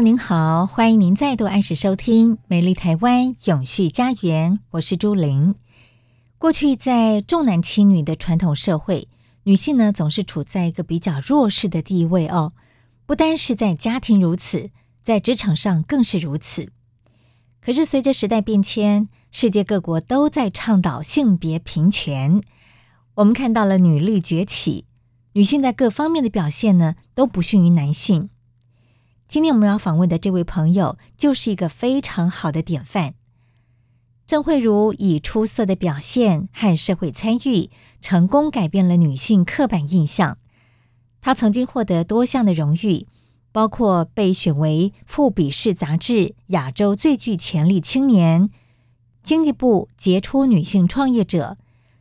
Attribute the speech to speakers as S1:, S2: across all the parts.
S1: 您好，欢迎您再度按时收听《美丽台湾永续家园》，我是朱玲。过去在重男轻女的传统社会，女性呢总是处在一个比较弱势的地位哦。不单是在家庭如此，在职场上更是如此。可是随着时代变迁，世界各国都在倡导性别平权，我们看到了女力崛起，女性在各方面的表现呢都不逊于男性。今天我们要访问的这位朋友，就是一个非常好的典范。郑慧如以出色的表现和社会参与，成功改变了女性刻板印象。她曾经获得多项的荣誉，包括被选为《富比士》杂志亚洲最具潜力青年、经济部杰出女性创业者、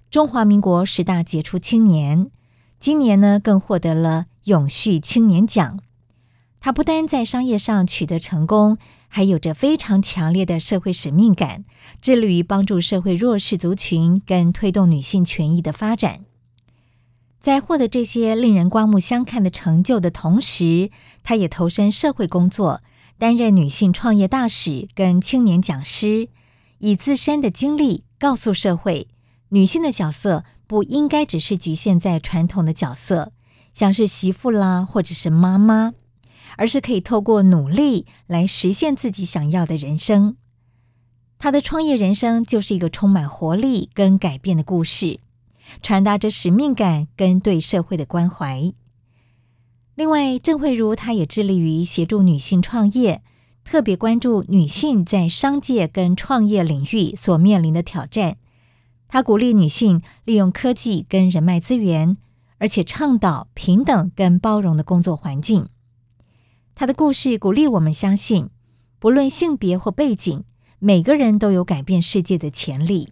S1: 中华民国十大杰出青年。今年呢，更获得了永续青年奖。他不单在商业上取得成功，还有着非常强烈的社会使命感，致力于帮助社会弱势族群跟推动女性权益的发展。在获得这些令人刮目相看的成就的同时，他也投身社会工作，担任女性创业大使跟青年讲师，以自身的经历告诉社会，女性的角色不应该只是局限在传统的角色，像是媳妇啦，或者是妈妈。而是可以透过努力来实现自己想要的人生。他的创业人生就是一个充满活力跟改变的故事，传达着使命感跟对社会的关怀。另外，郑慧茹她也致力于协助女性创业，特别关注女性在商界跟创业领域所面临的挑战。她鼓励女性利用科技跟人脉资源，而且倡导平等跟包容的工作环境。他的故事鼓励我们相信，不论性别或背景，每个人都有改变世界的潜力。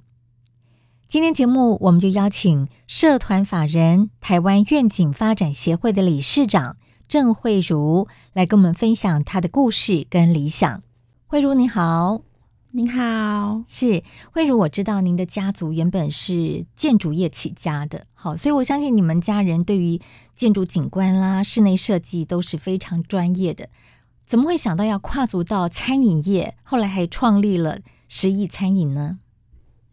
S1: 今天节目，我们就邀请社团法人台湾愿景发展协会的理事长郑慧茹来跟我们分享她的故事跟理想。慧茹你好。
S2: 您好，
S1: 是慧茹，我知道您的家族原本是建筑业起家的，好，所以我相信你们家人对于建筑景观啦、室内设计都是非常专业的。怎么会想到要跨足到餐饮业，后来还创立了十亿餐饮呢？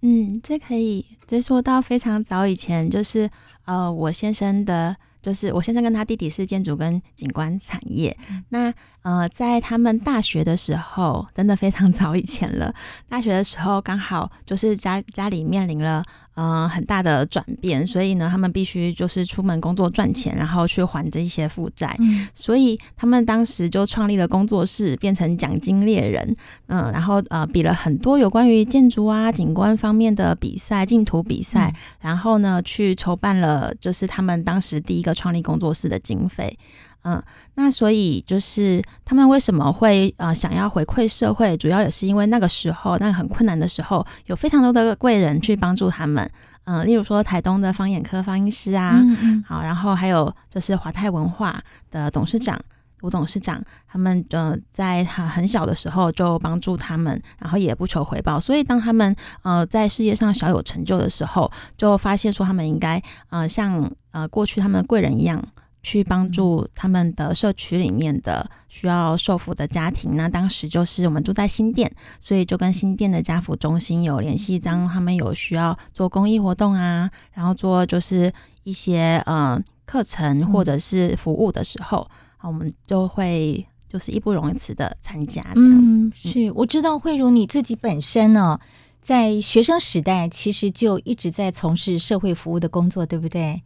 S2: 嗯，这可以追溯到非常早以前，就是呃，我先生的。就是我先生跟他弟弟是建筑跟景观产业，嗯、那呃，在他们大学的时候，真的非常 早以前了。大学的时候刚好就是家家里面临了。嗯、呃，很大的转变，所以呢，他们必须就是出门工作赚钱，然后去还这一些负债。嗯，所以他们当时就创立了工作室，变成奖金猎人。嗯，然后呃，比了很多有关于建筑啊、景观方面的比赛、竞图比赛，嗯、然后呢，去筹办了就是他们当时第一个创立工作室的经费。嗯，那所以就是他们为什么会呃想要回馈社会，主要也是因为那个时候那个很困难的时候，有非常多的贵人去帮助他们。嗯，例如说台东的方眼科方医师啊，嗯嗯好，然后还有就是华泰文化的董事长吴董事长，他们呃在他很小的时候就帮助他们，然后也不求回报。所以当他们呃在事业上小有成就的时候，就发现说他们应该呃像呃过去他们的贵人一样。去帮助他们的社区里面的需要受扶的家庭。那当时就是我们住在新店，所以就跟新店的家扶中心有联系。当他们有需要做公益活动啊，然后做就是一些呃课程或者是服务的时候，我们就会就是义不容辞的参加。
S1: 嗯，是我知道慧茹你自己本身呢、哦，在学生时代其实就一直在从事社会服务的工作，对不对？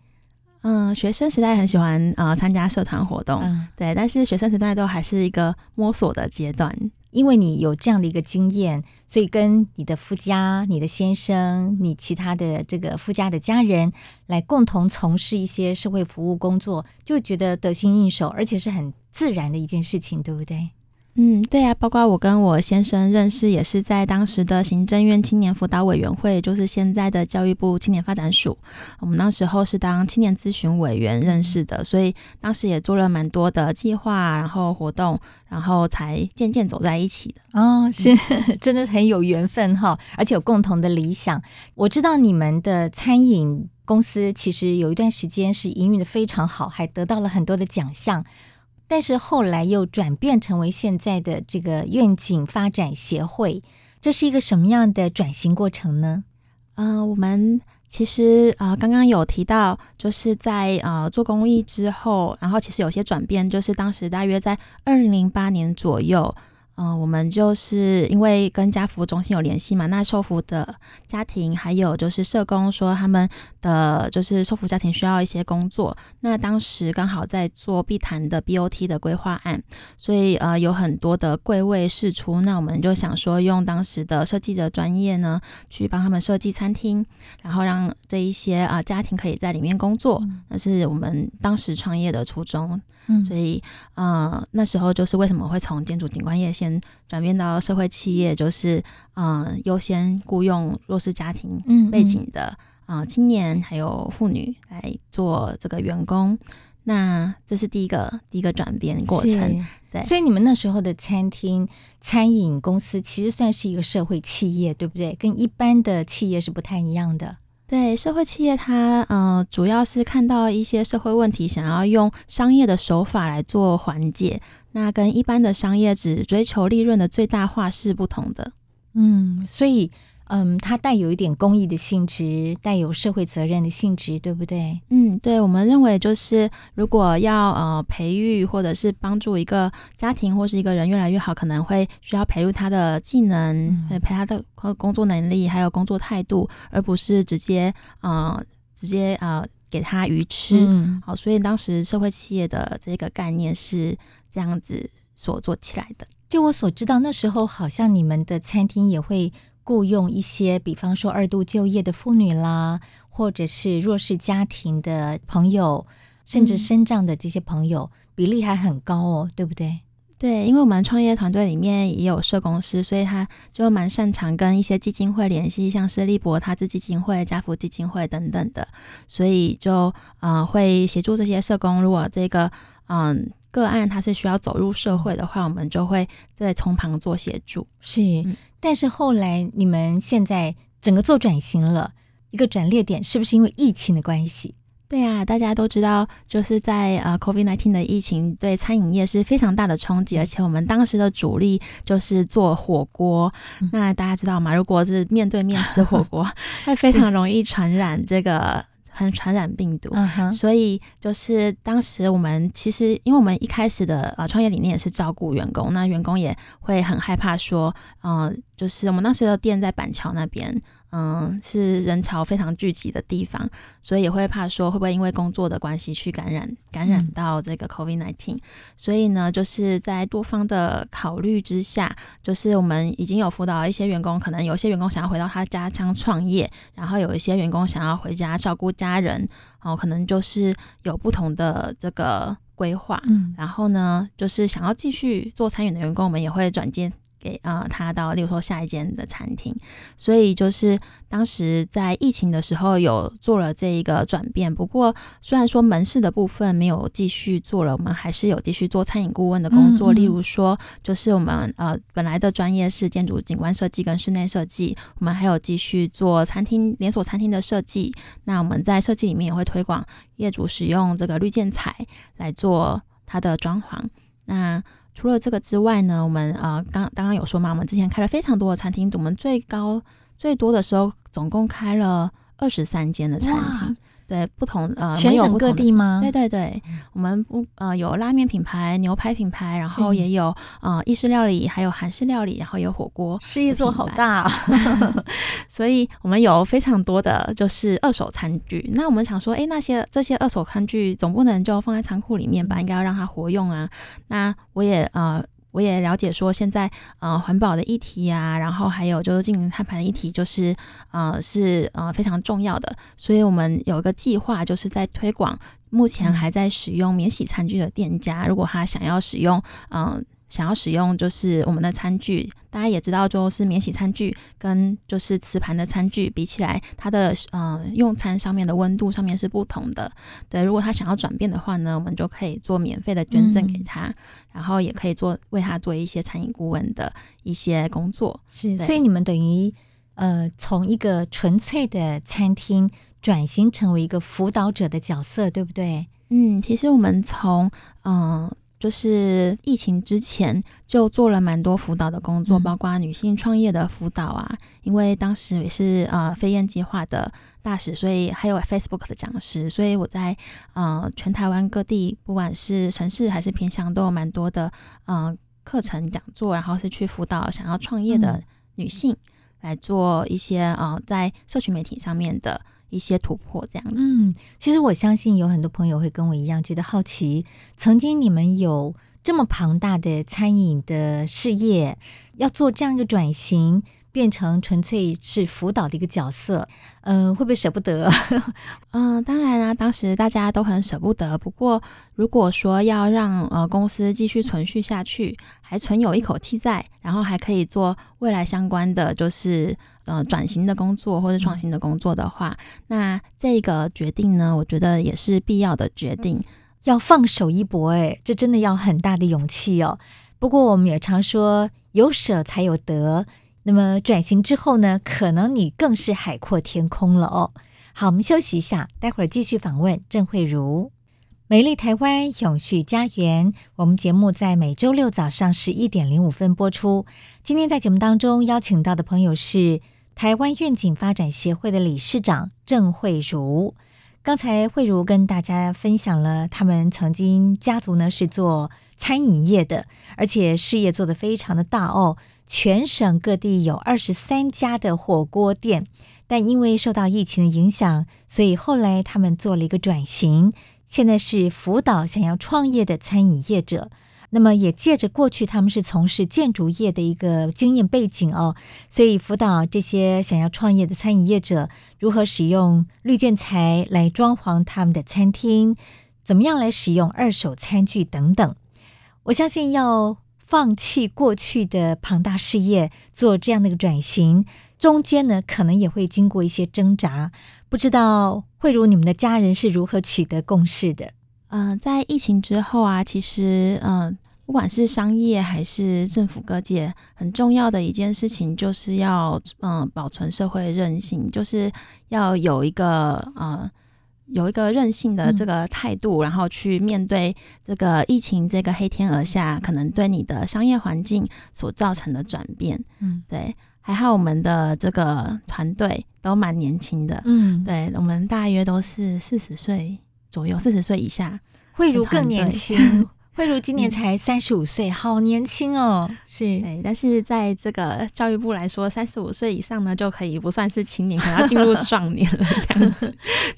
S2: 嗯，学生时代很喜欢呃参加社团活动，嗯，对，但是学生时代都还是一个摸索的阶段。
S1: 因为你有这样的一个经验，所以跟你的夫家、你的先生、你其他的这个夫家的家人来共同从事一些社会服务工作，就觉得得心应手，而且是很自然的一件事情，对不对？
S2: 嗯，对啊，包括我跟我先生认识，也是在当时的行政院青年辅导委员会，就是现在的教育部青年发展署。我们那时候是当青年咨询委员认识的，所以当时也做了蛮多的计划，然后活动，然后才渐渐走在一起的。
S1: 哦，是，真的很有缘分哈，而且有共同的理想。我知道你们的餐饮公司其实有一段时间是营运的非常好，还得到了很多的奖项。但是后来又转变成为现在的这个愿景发展协会，这是一个什么样的转型过程呢？
S2: 嗯、我们其实啊、刚刚有提到，就是在呃做公益之后，然后其实有些转变，就是当时大约在二零零八年左右。嗯、我们就是因为跟家服务中心有联系嘛，那受服的家庭还有就是社工说他们的就是受福家庭需要一些工作，那当时刚好在做碧潭的 BOT 的规划案，所以呃有很多的贵位试出，那我们就想说用当时的设计的专业呢，去帮他们设计餐厅，然后让这一些啊、呃、家庭可以在里面工作，那是我们当时创业的初衷。嗯，所以呃那时候就是为什么会从建筑景观业先转变到社会企业，就是嗯、呃、优先雇佣弱势家庭背景的嗯呃、青年还有妇女来做这个员工，那这是第一个第一个转变过程。对，
S1: 所以你们那时候的餐厅餐饮公司其实算是一个社会企业，对不对？跟一般的企业是不太一样的。
S2: 对，社会企业它，它呃主要是看到一些社会问题，想要用商业的手法来做缓解，那跟一般的商业只追求利润的最大化是不同的。
S1: 嗯，所以。嗯，它带有一点公益的性质，带有社会责任的性质，对不对？
S2: 嗯，对，我们认为就是如果要呃培育或者是帮助一个家庭或是一个人越来越好，可能会需要培育他的技能，嗯、培他的工作能力，还有工作态度，而不是直接呃直接呃给他鱼吃。嗯、好，所以当时社会企业的这个概念是这样子所做起来的。
S1: 就我所知道，那时候好像你们的餐厅也会。雇佣一些，比方说二度就业的妇女啦，或者是弱势家庭的朋友，甚至身障的这些朋友，嗯、比例还很高哦，对不对？
S2: 对，因为我们创业团队里面也有社工师，所以他就蛮擅长跟一些基金会联系，像是利博他资基金会、家福基金会等等的，所以就呃会协助这些社工。如果这个嗯。个案他是需要走入社会的话，我们就会在从旁做协助。
S1: 是，嗯、但是后来你们现在整个做转型了，一个转捩点是不是因为疫情的关系？
S2: 对啊，大家都知道，就是在呃 COVID-19 的疫情对餐饮业是非常大的冲击，而且我们当时的主力就是做火锅。嗯、那大家知道吗？如果是面对面吃火锅，会非常容易传染这个。很传染病毒，uh. 所以就是当时我们其实，因为我们一开始的呃创业理念也是照顾员工，那员工也会很害怕说，嗯、呃，就是我们当时的店在板桥那边。嗯，是人潮非常聚集的地方，所以也会怕说会不会因为工作的关系去感染感染到这个 COVID nineteen。所以呢，就是在多方的考虑之下，就是我们已经有辅导一些员工，可能有些员工想要回到他家乡创业，然后有一些员工想要回家照顾家人，然后可能就是有不同的这个规划。嗯，然后呢，就是想要继续做餐饮的员工，我们也会转接。给呃，他到例如说下一间的餐厅，所以就是当时在疫情的时候有做了这一个转变。不过虽然说门市的部分没有继续做了，我们还是有继续做餐饮顾问的工作。嗯嗯，例如说，就是我们呃本来的专业是建筑景观设计跟室内设计，我们还有继续做餐厅连锁餐厅的设计。那我们在设计里面也会推广业主使用这个绿建材来做它的装潢。那除了这个之外呢，我们呃刚刚刚有说嘛，我们之前开了非常多的餐厅，我们最高最多的时候总共开了二十三间的餐厅。对，不同呃，
S1: 全省各地吗？
S2: 对对对，我们不呃有拉面品牌、牛排品牌，然后也有呃意式料理，还有韩式料理，然后有火锅，
S1: 事业做好大啊！
S2: 所以我们有非常多的就是二手餐具。那我们想说，哎，那些这些二手餐具总不能就放在仓库里面吧？应该要让它活用啊。那我也呃。我也了解说，现在呃环保的议题呀、啊，然后还有就是进行碳排的议题，就是呃是呃非常重要的。所以我们有一个计划，就是在推广目前还在使用免洗餐具的店家，如果他想要使用嗯。呃想要使用就是我们的餐具，大家也知道，就是免洗餐具跟就是瓷盘的餐具比起来，它的呃用餐上面的温度上面是不同的。对，如果他想要转变的话呢，我们就可以做免费的捐赠给他，嗯、然后也可以做为他做一些餐饮顾问的一些工作。
S1: 是，所以你们等于呃从一个纯粹的餐厅转型成为一个辅导者的角色，对不对？
S2: 嗯，其实我们从嗯。呃就是疫情之前就做了蛮多辅导的工作，包括女性创业的辅导啊。因为当时也是呃飞燕计划的大使，所以还有 Facebook 的讲师，所以我在呃全台湾各地，不管是城市还是偏乡，都有蛮多的呃课程讲座，然后是去辅导想要创业的女性，来做一些呃在社群媒体上面的。一些突破这样子，
S1: 嗯，其实我相信有很多朋友会跟我一样觉得好奇，曾经你们有这么庞大的餐饮的事业，要做这样一个转型。变成纯粹是辅导的一个角色，嗯、呃，会不会舍不得？
S2: 嗯，当然啦、啊，当时大家都很舍不得。不过，如果说要让呃公司继续存续下去，还存有一口气在，然后还可以做未来相关的就是呃转型的工作或者创新的工作的话，那这个决定呢，我觉得也是必要的决定。
S1: 要放手一搏，诶，这真的要很大的勇气哦。不过，我们也常说，有舍才有得。那么转型之后呢，可能你更是海阔天空了哦。好，我们休息一下，待会儿继续访问郑慧茹。美丽台湾永续家园，我们节目在每周六早上十一点零五分播出。今天在节目当中邀请到的朋友是台湾愿景发展协会的理事长郑慧如。刚才慧如跟大家分享了他们曾经家族呢是做餐饮业的，而且事业做得非常的大哦。全省各地有二十三家的火锅店，但因为受到疫情的影响，所以后来他们做了一个转型，现在是辅导想要创业的餐饮业者。那么也借着过去他们是从事建筑业的一个经验背景哦，所以辅导这些想要创业的餐饮业者如何使用绿建材来装潢他们的餐厅，怎么样来使用二手餐具等等。我相信要。放弃过去的庞大事业，做这样的一个转型，中间呢可能也会经过一些挣扎。不知道慧如你们的家人是如何取得共识的？
S2: 嗯、呃，在疫情之后啊，其实嗯、呃，不管是商业还是政府各界，很重要的一件事情就是要嗯、呃、保存社会韧性，就是要有一个呃。有一个韧性的这个态度，嗯，然后去面对这个疫情这个黑天鹅下可能对你的商业环境所造成的转变。嗯，对，还好我们的这个团队都蛮年轻的。嗯，对，我们大约都是四十岁左右，四十岁以下。
S1: 慧如更年轻。慧如今年才三十五岁，好年轻哦！是，
S2: 对，但是在这个教育部来说，三十五岁以上呢，就可以不算是青年，可能要进入 壮年了这样子。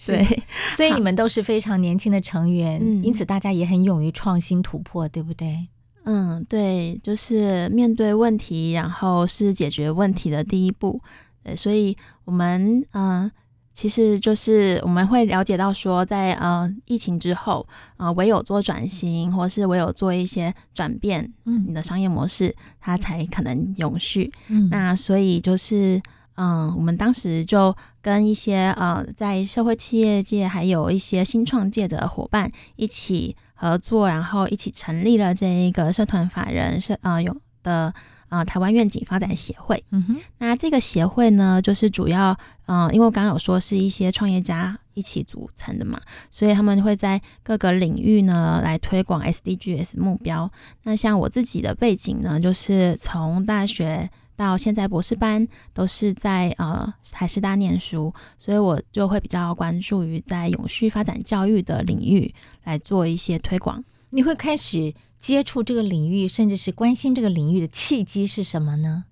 S2: 对，
S1: 所以你们都是非常年轻的成员，因此大家也很勇于创新突破，对不对？
S2: 嗯，对，就是面对问题，然后是解决问题的第一步。对，所以我们嗯。呃其实就是我们会了解到说在，在呃疫情之后，呃唯有做转型，或是唯有做一些转变，嗯，你的商业模式它才可能永续。嗯，那所以就是，嗯、呃，我们当时就跟一些呃在社会企业界，还有一些新创界的伙伴一起合作，然后一起成立了这一个社团法人社呃有的。啊、呃，台湾愿景发展协会。嗯哼，那这个协会呢，就是主要，嗯、呃，因为我刚刚有说是一些创业家一起组成的嘛，所以他们会在各个领域呢来推广 SDGs 目标。那像我自己的背景呢，就是从大学到现在博士班都是在呃台师大念书，所以我就会比较关注于在永续发展教育的领域来做一些推广。
S1: 你会开始接触这个领域，甚至是关心这个领域的契机是什么呢？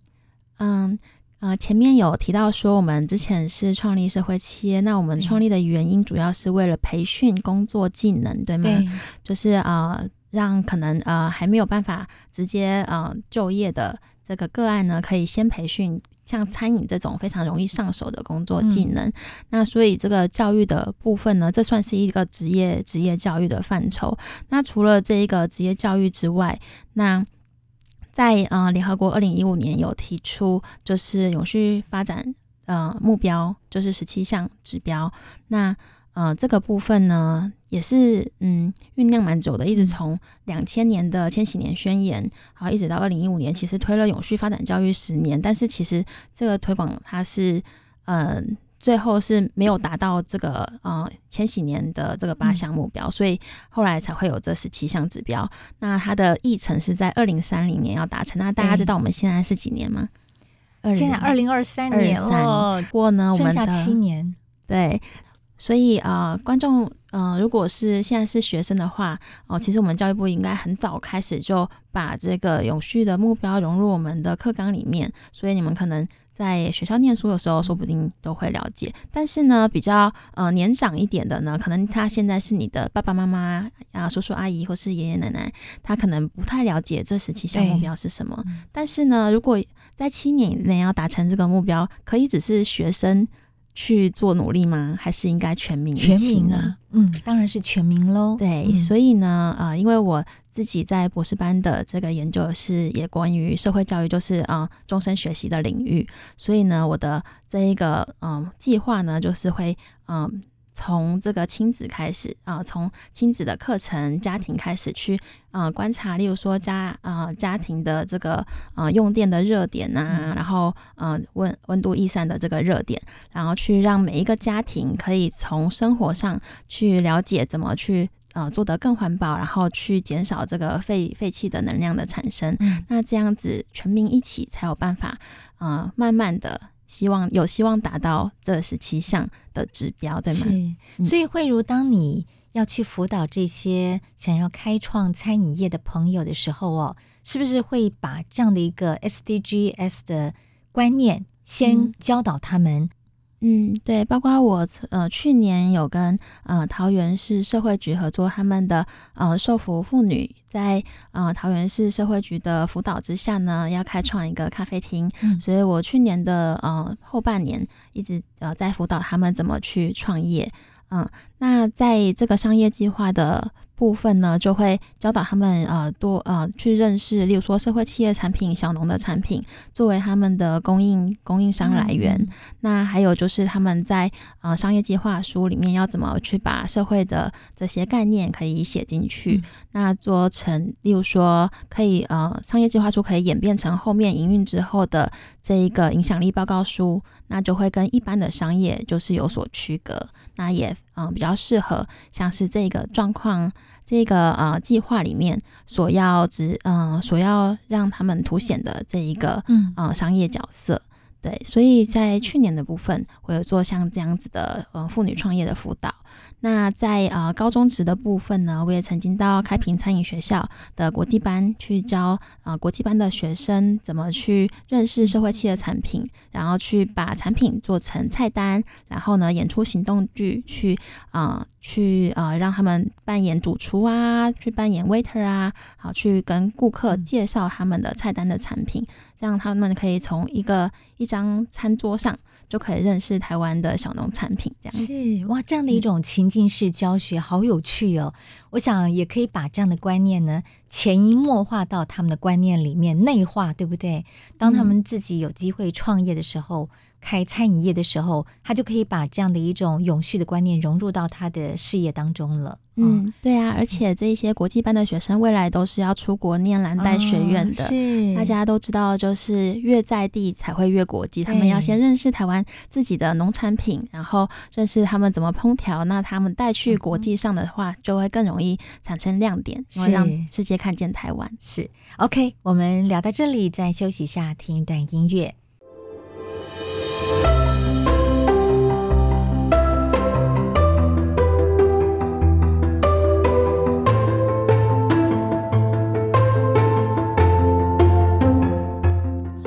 S2: 嗯。呃，前面有提到说，我们之前是创立社会企业，那我们创立的原因主要是为了培训工作技能，对吗？对，就是呃，让可能呃还没有办法直接呃就业的这个个案呢，可以先培训像餐饮这种非常容易上手的工作技能。嗯、那所以这个教育的部分呢，这算是一个职业职业教育的范畴。那除了这一个职业教育之外，那在呃，联合国二零一五年有提出，就是永续发展呃目标，就是十七项指标。那呃，这个部分呢，也是嗯酝酿蛮久的，一直从两千年的千禧年宣言，然后，一直到二零一五年，其实推了永续发展教育十年，但是其实这个推广它是嗯。呃最后是没有达到这个呃千禧年的这个八项目标，嗯，所以后来才会有这十七项指标。那它的议程是在二零三零年要达成。那大家知道我们现在是几年吗？
S1: 现在二零二三年了。
S2: 不过呢，我们
S1: 剩下七年。
S2: 对，所以呃，观众呃，如果是现在是学生的话，哦，呃，其实我们教育部应该很早开始就把这个永续的目标融入我们的课纲里面，所以你们可能。在学校念书的时候，说不定都会了解。但是呢，比较呃年长一点的呢，可能他现在是你的爸爸妈妈啊、叔叔阿姨或是爷爷奶奶，他可能不太了解这十七项目标是什么。但是呢，如果在七年以内要达成这个目标，可以只是学生去做努力吗？还是应该全民？
S1: 全民啊，嗯，当然是全民喽。
S2: 对，所以呢，呃，因为我。自己在博士班的这个研究是也关于社会教育，就是啊终身学习的领域，所以呢，我的这一个嗯计划呢，就是会嗯从这个亲子开始啊，从亲子的课程、家庭开始去啊观察，例如说家啊家庭的这个啊用电的热点啊，然后嗯温温度易散的这个热点，然后去让每一个家庭可以从生活上去了解怎么去。呃，做得更环保，然后去减少这个废废弃的能量的产生。嗯，那这样子全民一起才有办法，呃，慢慢的希望有希望达到这十七项的指标，对吗？
S1: 是。嗯，所以慧如，当你要去辅导这些想要开创餐饮业的朋友的时候哦，是不是会把这样的一个 SDGs 的观念先教导他们？嗯
S2: 嗯，对，包括我呃去年有跟呃桃园市社会局合作，他们的呃受扶妇女在呃桃园市社会局的辅导之下呢，要开创一个咖啡厅，嗯，所以我去年的呃后半年一直呃在辅导他们怎么去创业，嗯，那在这个商业计划的。部分呢，就会教导他们呃多呃去认识，例如说社会企业产品、小农的产品作为他们的供应供应商来源。嗯、那还有就是他们在呃商业计划书里面要怎么去把社会的这些概念可以写进去，嗯、那做成例如说可以呃商业计划书可以演变成后面营运之后的这一个影响力报告书，那就会跟一般的商业就是有所区隔，那也嗯、呃、比较适合像是这个状况。这个呃计划里面所要指嗯、呃、所要让他们凸显的这一个嗯呃商业角色，对，所以在去年的部分，我有做像这样子的呃妇女创业的辅导。那在呃高中职的部分呢，我也曾经到开平餐饮学校的国际班去教呃国际班的学生怎么去认识社会企业产品，然后去把产品做成菜单，然后呢演出行动剧去啊、呃、去呃让他们扮演主厨啊，去扮演 waiter 啊，好去跟顾客介绍他们的菜单的产品，让他们可以从一个一张餐桌上。就可以认识台湾的小农产品，这样
S1: 是哇，这样的一种情境式教学，好有趣哦！我想也可以把这样的观念呢，潜移默化到他们的观念里面，内化，对不对？当他们自己有机会创业的时候，嗯、开餐饮业的时候，他就可以把这样的一种永续的观念融入到他的事业当中了。
S2: 嗯，对啊，而且这一些国际班的学生未来都是要出国念蓝带学院的。
S1: 哦、是，
S2: 大家都知道，就是越在地才会越国际。他们要先认识台湾自己的农产品，然后认识他们怎么烹调。那他们带去国际上的话，就会更容易产生亮点，然后让世界看见台湾。
S1: 是，OK，我们聊到这里，再休息一下，听一段音乐。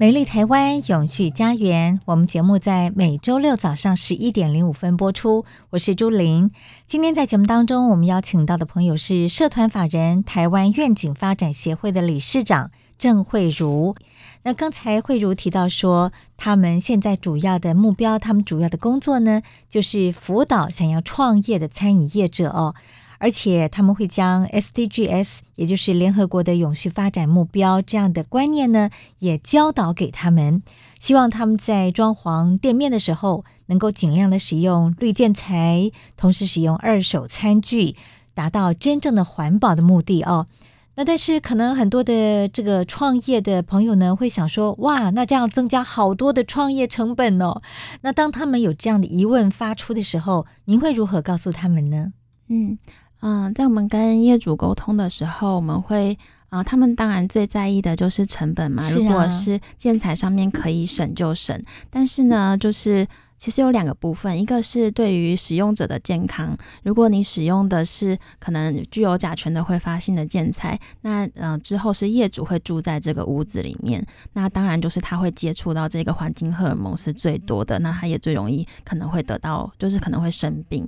S1: 美丽台湾永续家园，我们节目在每周六早上十一点零五分播出。我是朱玲。今天在节目当中，我们邀请到的朋友是社团法人台湾愿景发展协会的理事长郑慧茹。那刚才慧茹提到说，他们现在主要的目标，他们主要的工作呢，就是辅导想要创业的餐饮业者哦。而且他们会将 SDGs，也就是联合国的永续发展目标这样的观念呢，也教导给他们。希望他们在装潢店面的时候，能够尽量的使用绿建材，同时使用二手餐具，达到真正的环保的目的哦。那但是可能很多的这个创业的朋友呢，会想说，哇，那这样增加好多的创业成本哦。那当他们有这样的疑问发出的时候，您会如何告诉他们呢？
S2: 嗯。嗯，在我们跟业主沟通的时候，我们会啊、呃，他们当然最在意的就是成本嘛。如果是建材上面可以省就省，但是呢，就是其实有两个部分，一个是对于使用者的健康。如果你使用的是可能具有甲醛的挥发性的建材，那嗯、呃，之后是业主会住在这个屋子里面，那当然就是他会接触到这个环境荷尔蒙是最多的，那他也最容易可能会得到，就是可能会生病。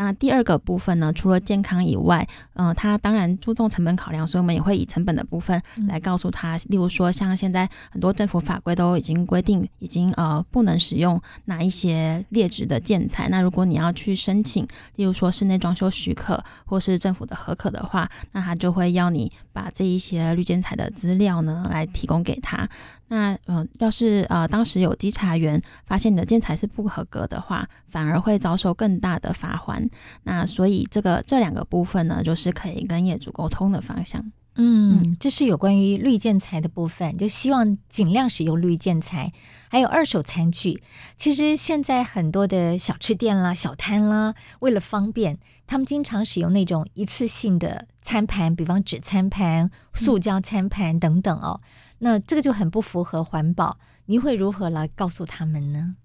S2: 那第二个部分呢，除了健康以外，嗯、呃，他当然注重成本考量，所以我们也会以成本的部分来告诉他。例如说，像现在很多政府法规都已经规定，已经呃不能使用哪一些劣质的建材。那如果你要去申请，例如说室内装修许可或是政府的合可的话，那他就会要你把这一些绿建材的资料呢来提供给他。那嗯、要是呃当时有稽查员发现你的建材是不合格的话，反而会遭受更大的罚锾。那所以这个这两个部分呢，就是可以跟业主沟通的方向。
S1: 嗯，这是有关于绿建材的部分，就希望尽量使用绿建材，还有二手餐具。其实现在很多的小吃店啦、小摊啦，为了方便，他们经常使用那种一次性的餐盘，比方纸餐盘、塑胶餐盘等等哦。嗯那这个就很不符合环保，你会如何来告诉他们呢？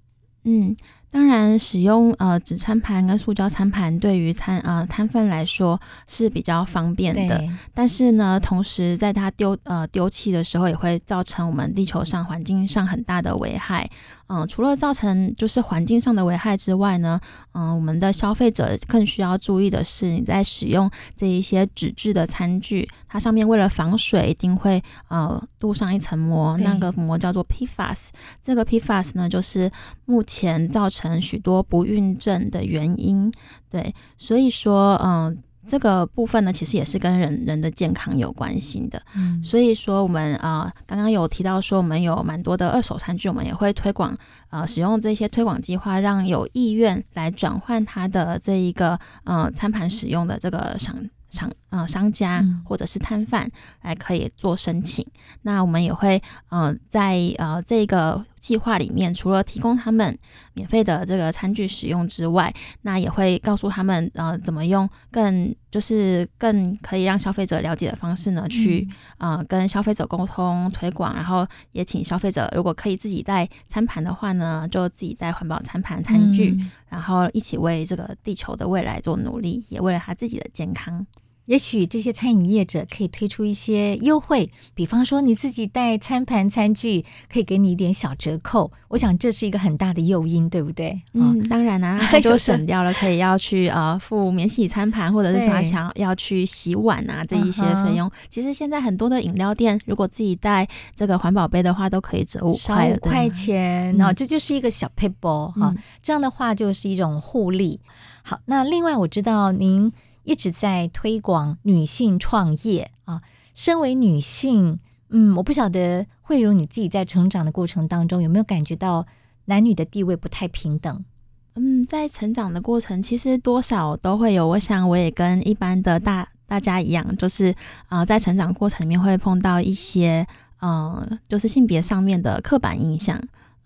S2: 嗯，当然，使用呃纸餐盘跟塑胶餐盘对于餐呃摊贩来说是比较方便的，但是呢，同时在它丢呃丢弃的时候，也会造成我们地球上环境上很大的危害。嗯、呃，除了造成就是环境上的危害之外呢，嗯、呃，我们的消费者更需要注意的是，你在使用这一些纸质的餐具，它上面为了防水，一定会呃镀上一层膜，那个膜叫做 PFAS。这个 PFAS 呢，就是目前造成许多不孕症的原因。对，所以说，嗯、呃。这个部分呢，其实也是跟人人的健康有关系的。嗯，所以说我们啊、呃，刚刚有提到说，我们有蛮多的二手餐具，我们也会推广呃，使用这些推广计划，让有意愿来转换他的这一个呃餐盘使用的这个商厂呃商家或者是摊贩来可以做申请。那我们也会呃在呃这个。计划里面除了提供他们免费的这个餐具使用之外，那也会告诉他们呃怎么用更就是更可以让消费者了解的方式呢，去呃跟消费者沟通推广，然后也请消费者如果可以自己带餐盘的话呢，就自己带环保餐盘餐具，然后一起为这个地球的未来做努力，也为了他自己的健康。
S1: 也许这些餐饮业者可以推出一些优惠，比方说你自己带餐盘餐具，可以给你一点小折扣。我想这是一个很大的诱因，对不对？
S2: 嗯，当然啦、啊，他就省掉了可以要去 呃付免洗餐盘，或者是说他想要去洗碗啊这一些费用。其实现在很多的饮料店，如果自己带这个环保杯的话，都可以折五块
S1: 五块钱。那、嗯、这就是一个小 paper 哈，这样的话就是一种互利。好，那另外我知道您。一直在推广女性创业啊，身为女性，嗯，我不晓得慧茹你自己在成长的过程当中有没有感觉到男女的地位不太平等？
S2: 嗯，在成长的过程，其实多少都会有。我想我也跟一般的大大家一样，就是啊、呃，在成长过程里面会碰到一些嗯、呃，就是性别上面的刻板印象。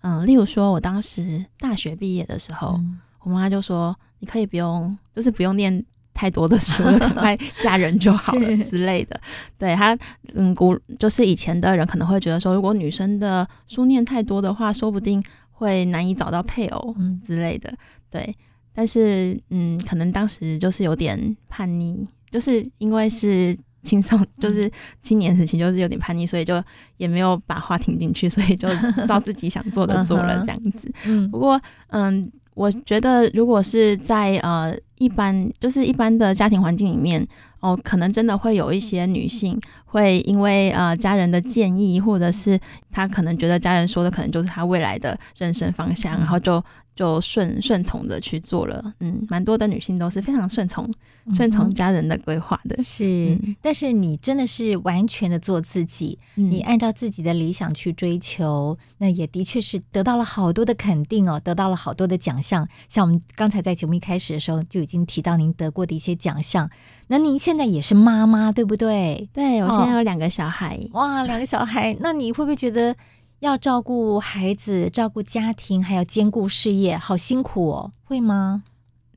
S2: 嗯、呃，例如说我当时大学毕业的时候，嗯、我妈就说你可以不用，就是不用念。太多的书，赶快嫁人就好了之类的。对他，嗯，古就是以前的人可能会觉得说，如果女生的书念太多的话，说不定会难以找到配偶之类的。对，但是嗯，可能当时就是有点叛逆，就是因为是青少，就是青年时期，就是有点叛逆，所以就也没有把话听进去，所以就照自己想做的做了这样子。嗯，不过嗯。我觉得，如果是在呃一般，就是一般的家庭环境里面，哦，可能真的会有一些女性会因为呃家人的建议，或者是她可能觉得家人说的可能就是她未来的人生方向，然后就。就顺顺从的去做了，嗯，蛮多的女性都是非常顺从，顺从家人的规划的。
S1: 是，嗯、但是你真的是完全的做自己，嗯、你按照自己的理想去追求，那也的确是得到了好多的肯定哦，得到了好多的奖项。像我们刚才在节目一开始的时候就已经提到您得过的一些奖项。那您现在也是妈妈，对不对？
S2: 对，我现在有两个小孩。
S1: 哦、哇，两个小孩，那你会不会觉得？要照顾孩子，照顾家庭，还要兼顾事业，好辛苦哦，会吗？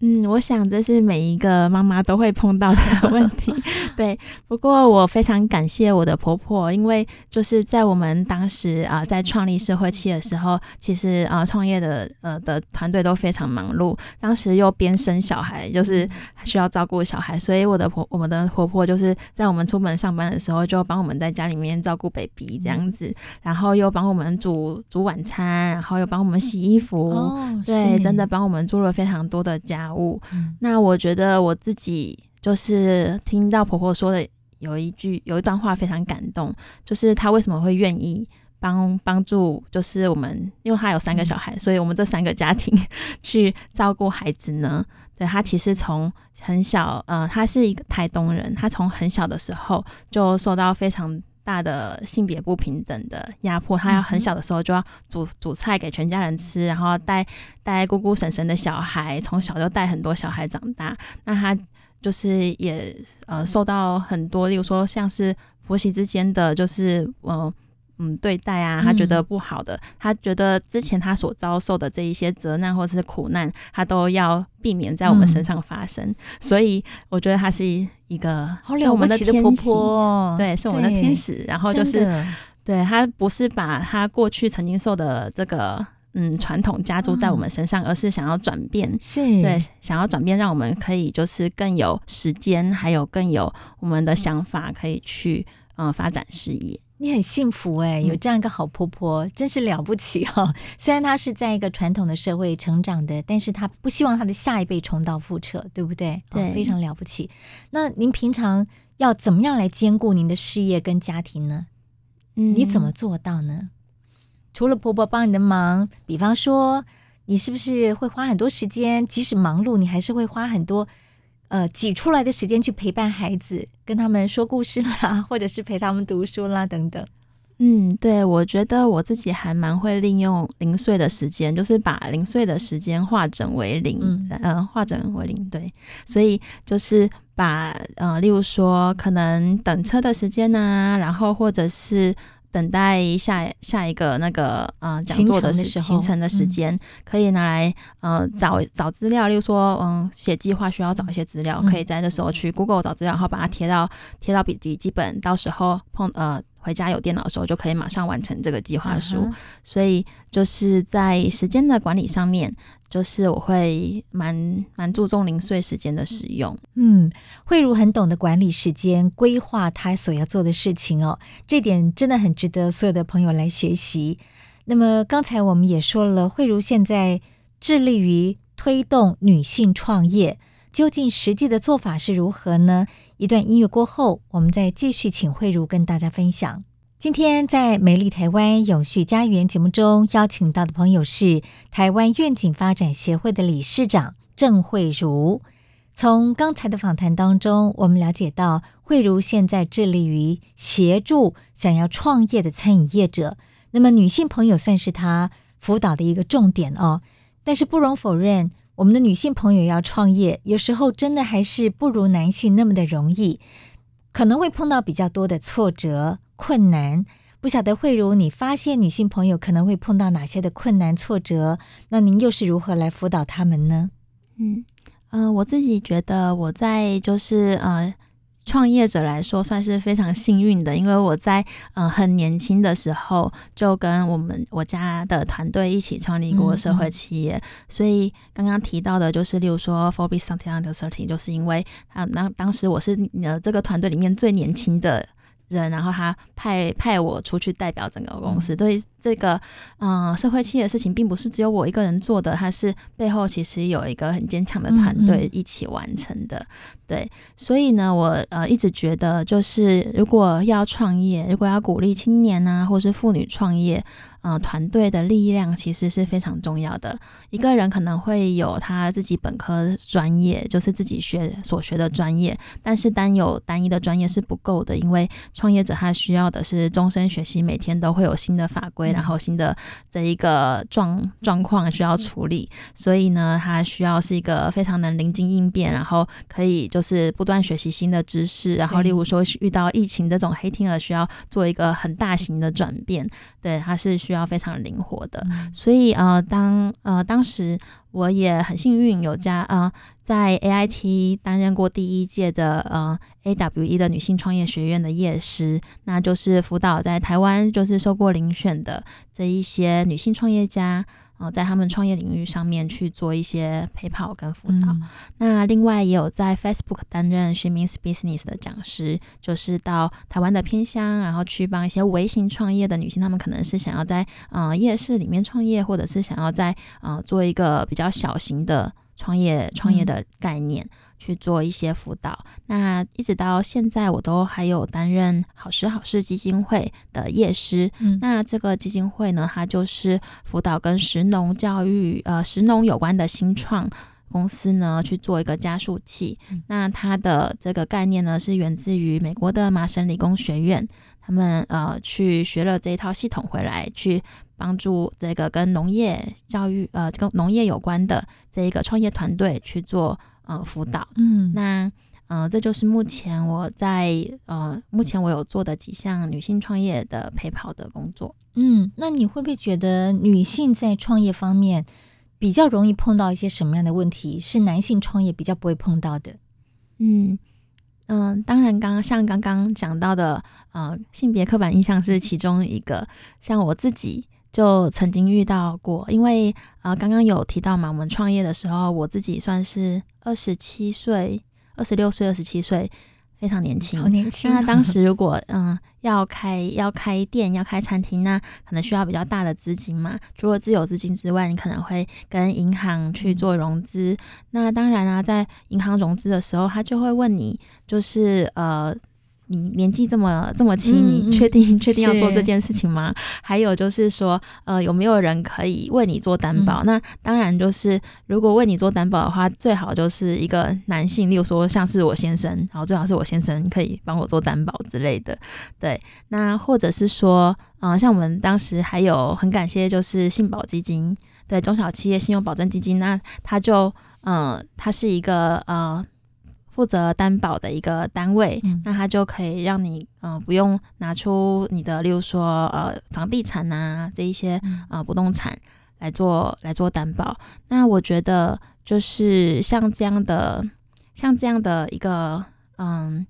S2: 嗯，我想这是每一个妈妈都会碰到的 问题。对，不过我非常感谢我的婆婆，因为就是在我们当时啊、呃，在创立社会期的时候，其实啊，创、呃、业的呃的团队都非常忙碌，当时又边生小孩，就是需要照顾小孩，所以我的婆我们的婆婆就是在我们出门上班的时候，就帮我们在家里面照顾 baby 这样子，然后又帮我们煮煮晚餐，然后又帮我们洗衣服，哦、对，真的帮我们做了非常多的家务。嗯、那我觉得我自己就是听到婆婆说的有一句有一段话非常感动，就是她为什么会愿意帮帮助，就是我们，因为她有三个小孩，嗯、所以我们这三个家庭 去照顾孩子呢。对，她其实从很小，呃，她是一个台东人，她从很小的时候就受到非常。大的性别不平等的压迫，他要很小的时候就要煮煮菜给全家人吃，然后带带姑姑婶婶的小孩，从小就带很多小孩长大。那他就是也呃受到很多，例如说像是婆媳之间的就是呃嗯对待啊，他觉得不好的，他觉得之前他所遭受的这一些责难或者是苦难，他都要避免在我们身上发生。嗯、所以我觉得他是。一个好了不起的婆婆，对，是我们的天使。然后就是，对，他不是把他过去曾经受的这个嗯传统加注在我们身上，而是想要转变，是对，想要转变，让我们可以就是更有时间，还有更有我们的想法，可以去嗯发展事业。
S1: 你很幸福哎、欸，有这样一个好婆婆，嗯、真是了不起哈、哦！虽然她是在一个传统的社会成长的，但是她不希望她的下一辈重蹈覆辙，对不对？
S2: 对、哦，
S1: 非常了不起。那您平常要怎么样来兼顾您的事业跟家庭呢？嗯，你怎么做到呢？除了婆婆帮你的忙，比方说，你是不是会花很多时间，即使忙碌，你还是会花很多。呃，挤出来的时间去陪伴孩子，跟他们说故事啦，或者是陪他们读书啦，等等。
S2: 嗯，对，我觉得我自己还蛮会利用零碎的时间，就是把零碎的时间化整为零，嗯，呃，化整为零。对，所以就是把呃，例如说可能等车的时间呐、啊，然后或者是。等待下下一个那个呃讲座的时行程的时间，可以拿来呃找找资料，例如说嗯写计划需要找一些资料，可以在这时候去 Google 找资料，然后把它贴到贴到笔笔记本，到时候碰呃回家有电脑的时候，就可以马上完成这个计划书。
S1: Uh.
S2: 所以就是在时间的管理上面，就是我会蛮蛮注重零碎时间的使用。
S1: 嗯，慧茹很懂得管理时间，规划她所要做的事情哦，这点真的很值得所有的朋友来学习。那么刚才我们也说了，慧茹现在致力于推动女性创业，究竟实际的做法是如何呢？一段音乐过后，我们再继续请慧如跟大家分享。今天在美丽台湾永续家园节目中邀请到的朋友是台湾愿景发展协会的理事长郑慧如。从刚才的访谈当中，我们了解到慧如现在致力于协助想要创业的餐饮业者。那么女性朋友算是她辅导的一个重点哦，但是不容否认，我们的女性朋友要创业，有时候真的还是不如男性那么的容易，可能会碰到比较多的挫折困难。不晓得慧茹，你发现女性朋友可能会碰到哪些的困难挫折？那您又是如何来辅导他们呢？
S2: 嗯嗯、呃，我自己觉得我在就是呃。创业者来说算是非常幸运的，因为我在嗯、呃、很年轻的时候就跟我们我家的团队一起创立过社会企业，嗯嗯，所以刚刚提到的就是，例如说 Forbes Something Under Thirty，就是因为啊，那当时我是呃这个团队里面最年轻的。人，然后他派派我出去代表整个公司，对这个嗯、呃、社会企业的事情，并不是只有我一个人做的，它是背后其实有一个很坚强的团队一起完成的。嗯嗯对，所以呢，我呃一直觉得，就是如果要创业，如果要鼓励青年啊，或是妇女创业。嗯，团队的力量其实是非常重要的。一个人可能会有他自己本科专业，就是自己学所学的专业，但是单有单一的专业是不够的，因为创业者他需要的是终身学习，每天都会有新的法规，然后新的这一个状状况需要处理，所以呢，他需要是一个非常能灵机应变，然后可以就不断学习新的知识，然后例如说遇到疫情这种黑天鹅，需要做一个很大型的转变，对，它是需。要非常灵活的，所以呃，当呃当时我也很幸运有加呃在 AIT 担任过第一届的呃 AWE 的女性创业学院的业师，那就是辅导在台湾就是受过遴选的这一些女性创业家。在他们创业领域上面去做一些陪跑跟辅导。嗯、那另外也有在 Facebook 担任 She Means Business 的讲师，就是到台湾的偏乡，然后去帮一些微型创业的女性，她们可能是想要在呃夜市里面创业，或者是想要在呃做一个比较小型的创业创业的概念。嗯去做一些辅导，那一直到现在，我都还有担任好时好事基金会的业师。嗯，那这个基金会呢，它就是辅导跟食农教育、呃食农有关的新创公司呢，去做一个加速器。嗯、那它的这个概念呢，是源自于美国的麻省理工学院，他们呃去学了这一套系统回来，去帮助这个跟农业教育呃跟农业有关的这一个创业团队去做。呃，辅导，嗯，那呃，这就是目前我在呃，目前我有做的几项女性创业的陪跑的工作。
S1: 嗯，那你会不会觉得女性在创业方面比较容易碰到一些什么样的问题，是男性创业比较不会碰到的？
S2: 嗯嗯、呃，当然，刚刚像刚刚讲到的，呃，性别刻板印象是其中一个，像我自己。就曾经遇到过，因为啊，呃，刚刚有提到嘛，我们创业的时候，我自己算是二十七岁、二十六岁、二十七岁，非常年轻，
S1: 好年轻。
S2: 那当时如果嗯要开要开店、要开餐厅，那可能需要比较大的资金嘛。除了自有资金之外，你可能会跟银行去做融资。嗯，那当然啊，在银行融资的时候，他就会问你，就是呃。你年纪这么这么轻，你确定 确定要做这件事情吗？还有就是说，呃，有没有人可以为你做担保？嗯、那当然就是，如果为你做担保的话，最好就是一个男性，例如说像是我先生，然后最好是我先生可以帮我做担保之类的。对，那或者是说，嗯、呃，像我们当时还有很感谢，就是信保基金，对中小企业信用保证基金，那他就，嗯、呃，他是一个，呃。负责担保的一个单位，嗯、那他就可以让你呃不用拿出你的，例如说呃房地产啊这一些呃不动产来做来做担保。那我觉得就是像这样的像这样的一个嗯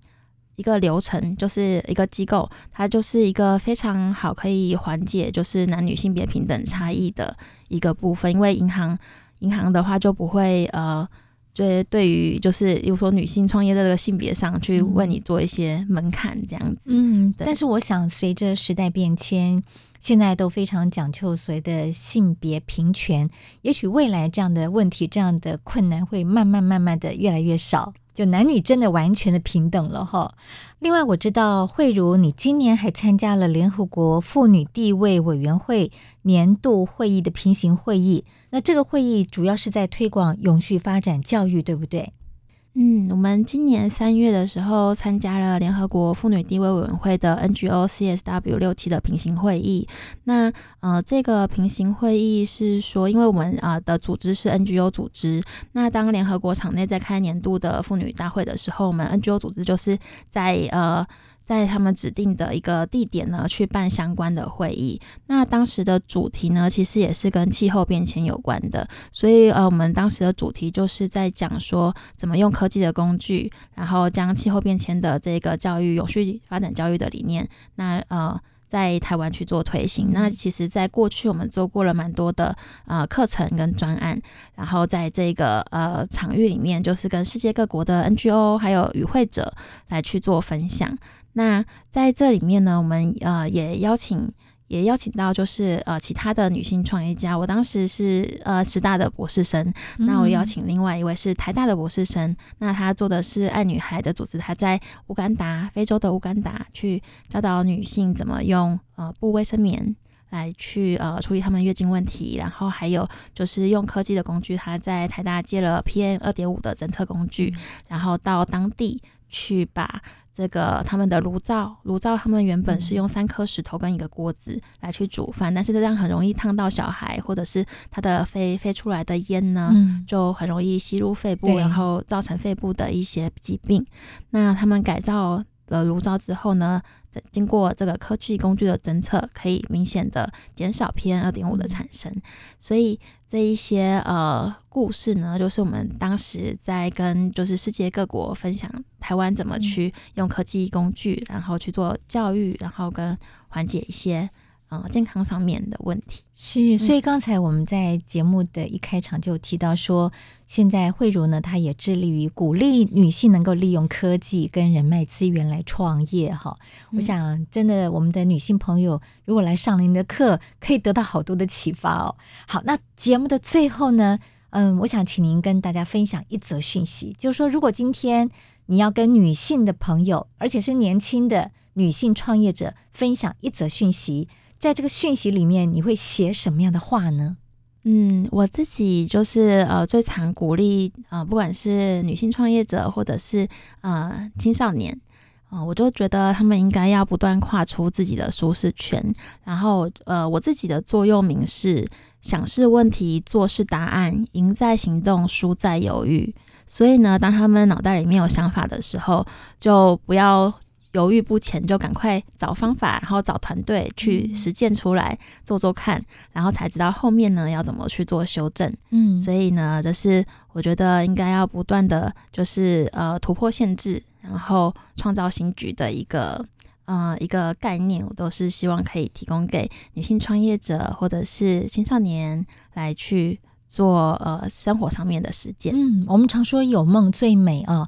S2: 一个流程，就是一个机构，它就是一个非常好可以缓解就是男女性别平等差异的一个部分。因为银行银行的话就不会呃，对对于就是比如说女性创业的这个性别上去为你做一些门槛这样子。
S1: 嗯，但是我想随着时代变迁。现在都非常讲究所谓的性别平权，也许未来这样的问题、这样的困难会慢慢、慢慢的越来越少，就男女真的完全的平等了哈。另外，我知道慧如，你今年还参加了联合国妇女地位委员会年度会议的平行会议，那这个会议主要是在推广永续发展教育，对不对？
S2: 嗯，我们今年三月的时候参加了联合国妇女地位委员会的 NGO CSW 六期的平行会议。那呃，这个平行会议是说，因为我们啊、的组织是 NGO 组织，那当联合国场内在开年度的妇女大会的时候，我们 NGO 组织就是在呃。在他们指定的一个地点呢，去办相关的会议。那当时的主题呢，其实也是跟气候变迁有关的。所以呃，我们当时的主题就是在讲说，怎么用科技的工具，然后将气候变迁的这个教育、永续发展教育的理念，那呃，在台湾去做推行。那其实，在过去我们做过了蛮多的呃课程跟专案，然后在这个呃场域里面，就是跟世界各国的 NGO 还有与会者来去做分享。那在这里面呢，我们呃也邀请也邀请到就是呃其他的女性创业家。我当时是呃师大的博士生，嗯、那我邀请另外一位是台大的博士生。那他做的是爱女孩的组织，他在乌干达，非洲的乌干达去教导女性怎么用呃布卫生棉来去呃处理她们月经问题。然后还有就是用科技的工具，他在台大借了 PM 二点五的侦测工具，然后到当地去把。这个他们的炉灶，炉灶他们原本是用三颗石头跟一个锅子来去煮饭，嗯、但是这样很容易烫到小孩，或者是它的飞飞出来的烟呢，嗯、就很容易吸入肺部，然后造成肺部的一些疾病。那他们改造了炉灶之后呢，经过这个科技工具的侦测，可以明显的减少 PM 二点五的产生，所以。这一些呃故事呢，就是我们当时在跟就是世界各国分享台湾怎么去用科技工具，然后去做教育，然后跟缓解一些。呃，健康上面的问题
S1: 是，所以刚才我们在节目的一开场就提到说，现在慧茹呢，她也致力于鼓励女性能够利用科技跟人脉资源来创业哈。我想，真的，我们的女性朋友如果来上您的课，可以得到好多的启发哦。好，那节目的最后呢，嗯，我想请您跟大家分享一则讯息，就是说，如果今天你要跟女性的朋友，而且是年轻的女性创业者分享一则讯息。在这个讯息里面，你会写什么样的话呢？
S2: 嗯，我自己就是呃，最常鼓励呃，不管是女性创业者或者是呃青少年，啊、我就觉得他们应该要不断跨出自己的舒适圈。然后呃，我自己的座右铭是：想是问题，做是答案，赢在行动，输在犹豫。所以呢，当他们脑袋里面有想法的时候，就不要。犹豫不前，就赶快找方法，然后找团队去实践出来做做看，然后才知道后面呢要怎么去做修正。嗯，所以呢，这是我觉得应该要不断的就是呃突破限制，然后创造新局的一个呃一个概念。我都是希望可以提供给女性创业者或者是青少年来去做呃生活上面的实践。
S1: 嗯，我们常说有梦最美啊。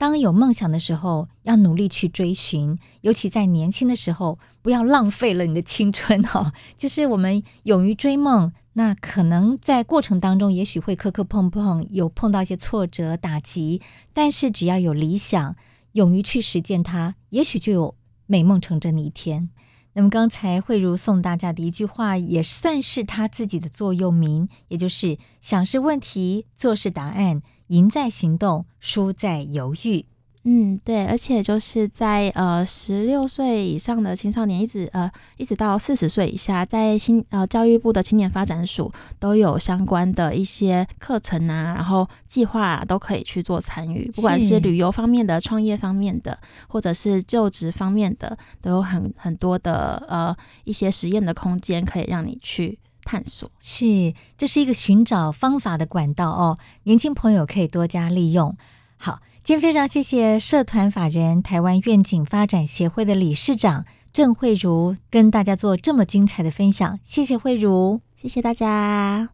S1: 当有梦想的时候，要努力去追寻，尤其在年轻的时候，不要浪费了你的青春哈。就是我们勇于追梦，那可能在过程当中，也许会磕磕碰碰，有碰到一些挫折打击，但是只要有理想，勇于去实践它，也许就有美梦成真的一天。那么刚才慧如送大家的一句话，也算是他自己的座右铭，也就是“想是问题，做是答案”。赢在行动，输在犹豫。
S2: 嗯，对，而且就是在呃十六岁以上的青少年，一直呃一直到四十岁以下，在青呃教育部的青年发展署都有相关的一些课程啊，然后计划啊，都可以去做参与，不管是旅游方面的、创业方面的，或者是就职方面的，都有很很多的呃一些实验的空间，可以让你去。探索。
S1: 是，这是一个寻找方法的管道哦，年轻朋友可以多加利用。好，今天非常谢谢社团法人台湾愿景发展协会的理事长郑慧茹跟大家做这么精彩的分享，谢谢慧茹，
S2: 谢谢大家。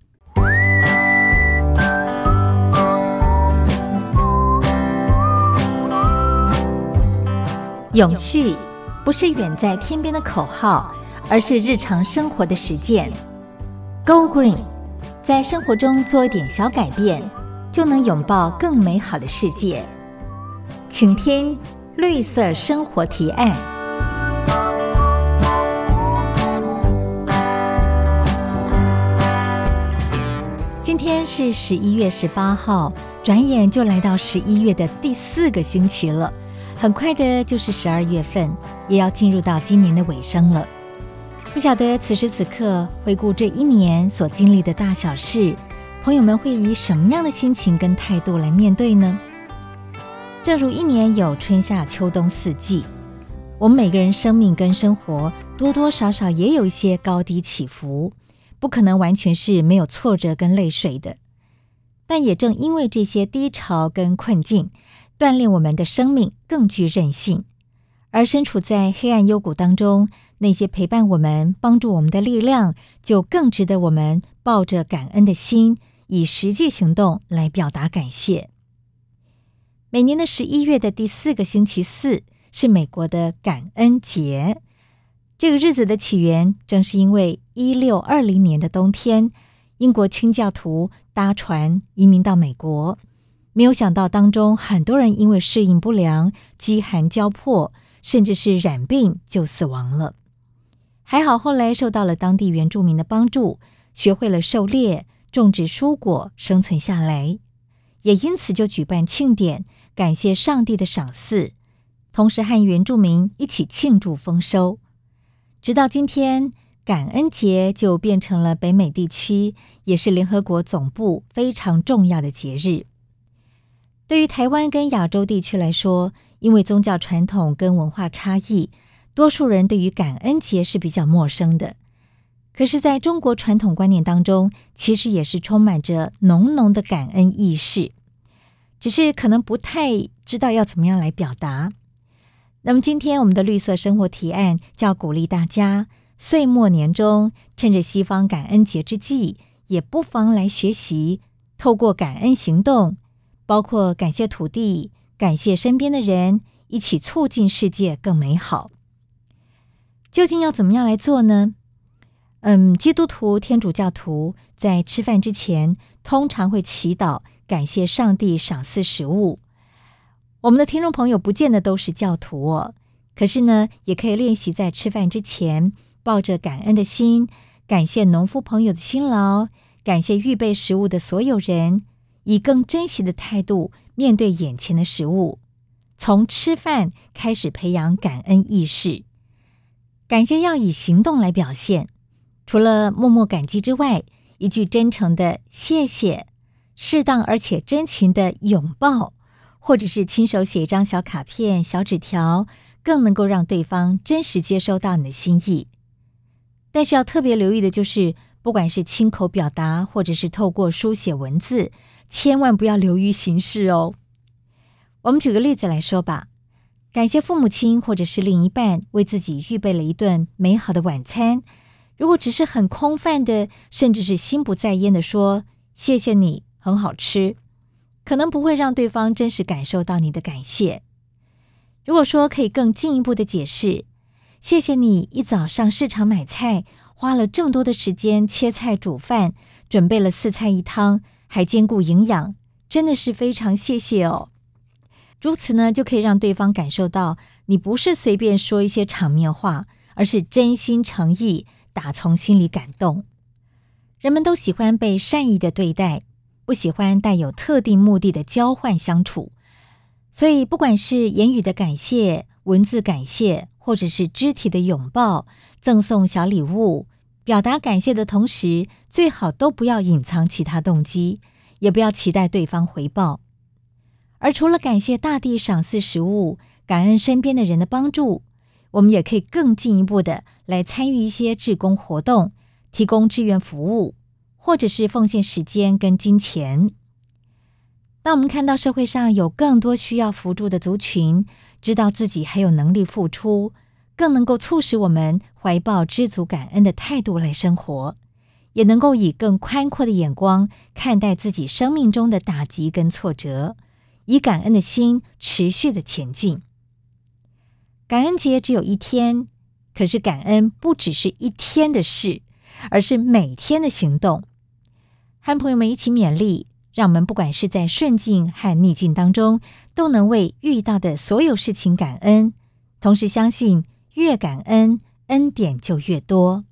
S1: 永续不是远在天边的口号，而是日常生活的实践。Go Green，在生活中做一点小改变，就能拥抱更美好的世界。请听绿色生活提案。今天是十一月十八号，转眼就来到十一月的第四个星期了。很快的，就是十二月份，也要进入到今年的尾声了。不晓得此时此刻回顾这一年所经历的大小事，朋友们会以什么样的心情跟态度来面对呢？正如一年有春夏秋冬四季，我们每个人生命跟生活多多少少也有一些高低起伏，不可能完全是没有挫折跟泪水的。但也正因为这些低潮跟困境，锻炼我们的生命更具韧性，而身处在黑暗幽谷当中，那些陪伴我们、帮助我们的力量，就更值得我们抱着感恩的心，以实际行动来表达感谢。每年的十一月的第四个星期四是美国的感恩节，这个日子的起源正是因为一六二零年的冬天，英国清教徒搭船移民到美国。没有想到，当中很多人因为适应不良、饥寒交迫，甚至是染病，就死亡了。还好后来受到了当地原住民的帮助，学会了狩猎、种植蔬果，生存下来。也因此就举办庆典，感谢上帝的赏赐，同时和原住民一起庆祝丰收。直到今天，感恩节就变成了北美地区，也是联合国总部非常重要的节日。对于台湾跟亚洲地区来说，因为宗教传统跟文化差异，多数人对于感恩节是比较陌生的。可是，在中国传统观念当中，其实也是充满着浓浓的感恩意识，只是可能不太知道要怎么样来表达。那么，今天我们的绿色生活提案，叫鼓励大家岁末年终，趁着西方感恩节之际，也不妨来学习，透过感恩行动。包括感谢土地，感谢身边的人，一起促进世界更美好。究竟要怎么样来做呢？嗯，基督徒、天主教徒在吃饭之前，通常会祈祷，感谢上帝赏赐食物。我们的听众朋友不见得都是教徒哦，可是呢，也可以练习在吃饭之前，抱着感恩的心，感谢农夫朋友的辛劳，感谢预备食物的所有人。以更珍惜的态度面对眼前的食物，从吃饭开始培养感恩意识。感谢要以行动来表现，除了默默感激之外，一句真诚的谢谢，适当而且真情的拥抱，或者是亲手写一张小卡片、小纸条，更能够让对方真实接收到你的心意。但是要特别留意的就是，不管是亲口表达，或者是透过书写文字。千万不要流于形式哦。我们举个例子来说吧，感谢父母亲或者是另一半为自己预备了一顿美好的晚餐。如果只是很空泛的，甚至是心不在焉的说“谢谢你，很好吃”，可能不会让对方真实感受到你的感谢。如果说可以更进一步的解释，谢谢你一早上市场买菜，花了这么多的时间切菜煮饭，准备了四菜一汤。还兼顾营养，真的是非常谢谢哦。如此呢，就可以让对方感受到你不是随便说一些场面话，而是真心诚意，打从心里感动。人们都喜欢被善意的对待，不喜欢带有特定目的的交换相处。所以，不管是言语的感谢、文字感谢，或者是肢体的拥抱、赠送小礼物。表达感谢的同时，最好都不要隐藏其他动机，也不要期待对方回报。而除了感谢大地赏赐食物，感恩身边的人的帮助，我们也可以更进一步的来参与一些志工活动，提供志愿服务，或者是奉献时间跟金钱。当我们看到社会上有更多需要扶助的族群，知道自己还有能力付出，更能够促使我们怀抱知足感恩的态度来生活，也能够以更宽阔的眼光看待自己生命中的打击跟挫折，以感恩的心持续的前进。感恩节只有一天，可是感恩不只是一天的事，而是每天的行动。和朋友们一起勉励。让我们不管是在顺境和逆境当中，都能为遇到的所有事情感恩，同时相信越感恩，恩典就越多。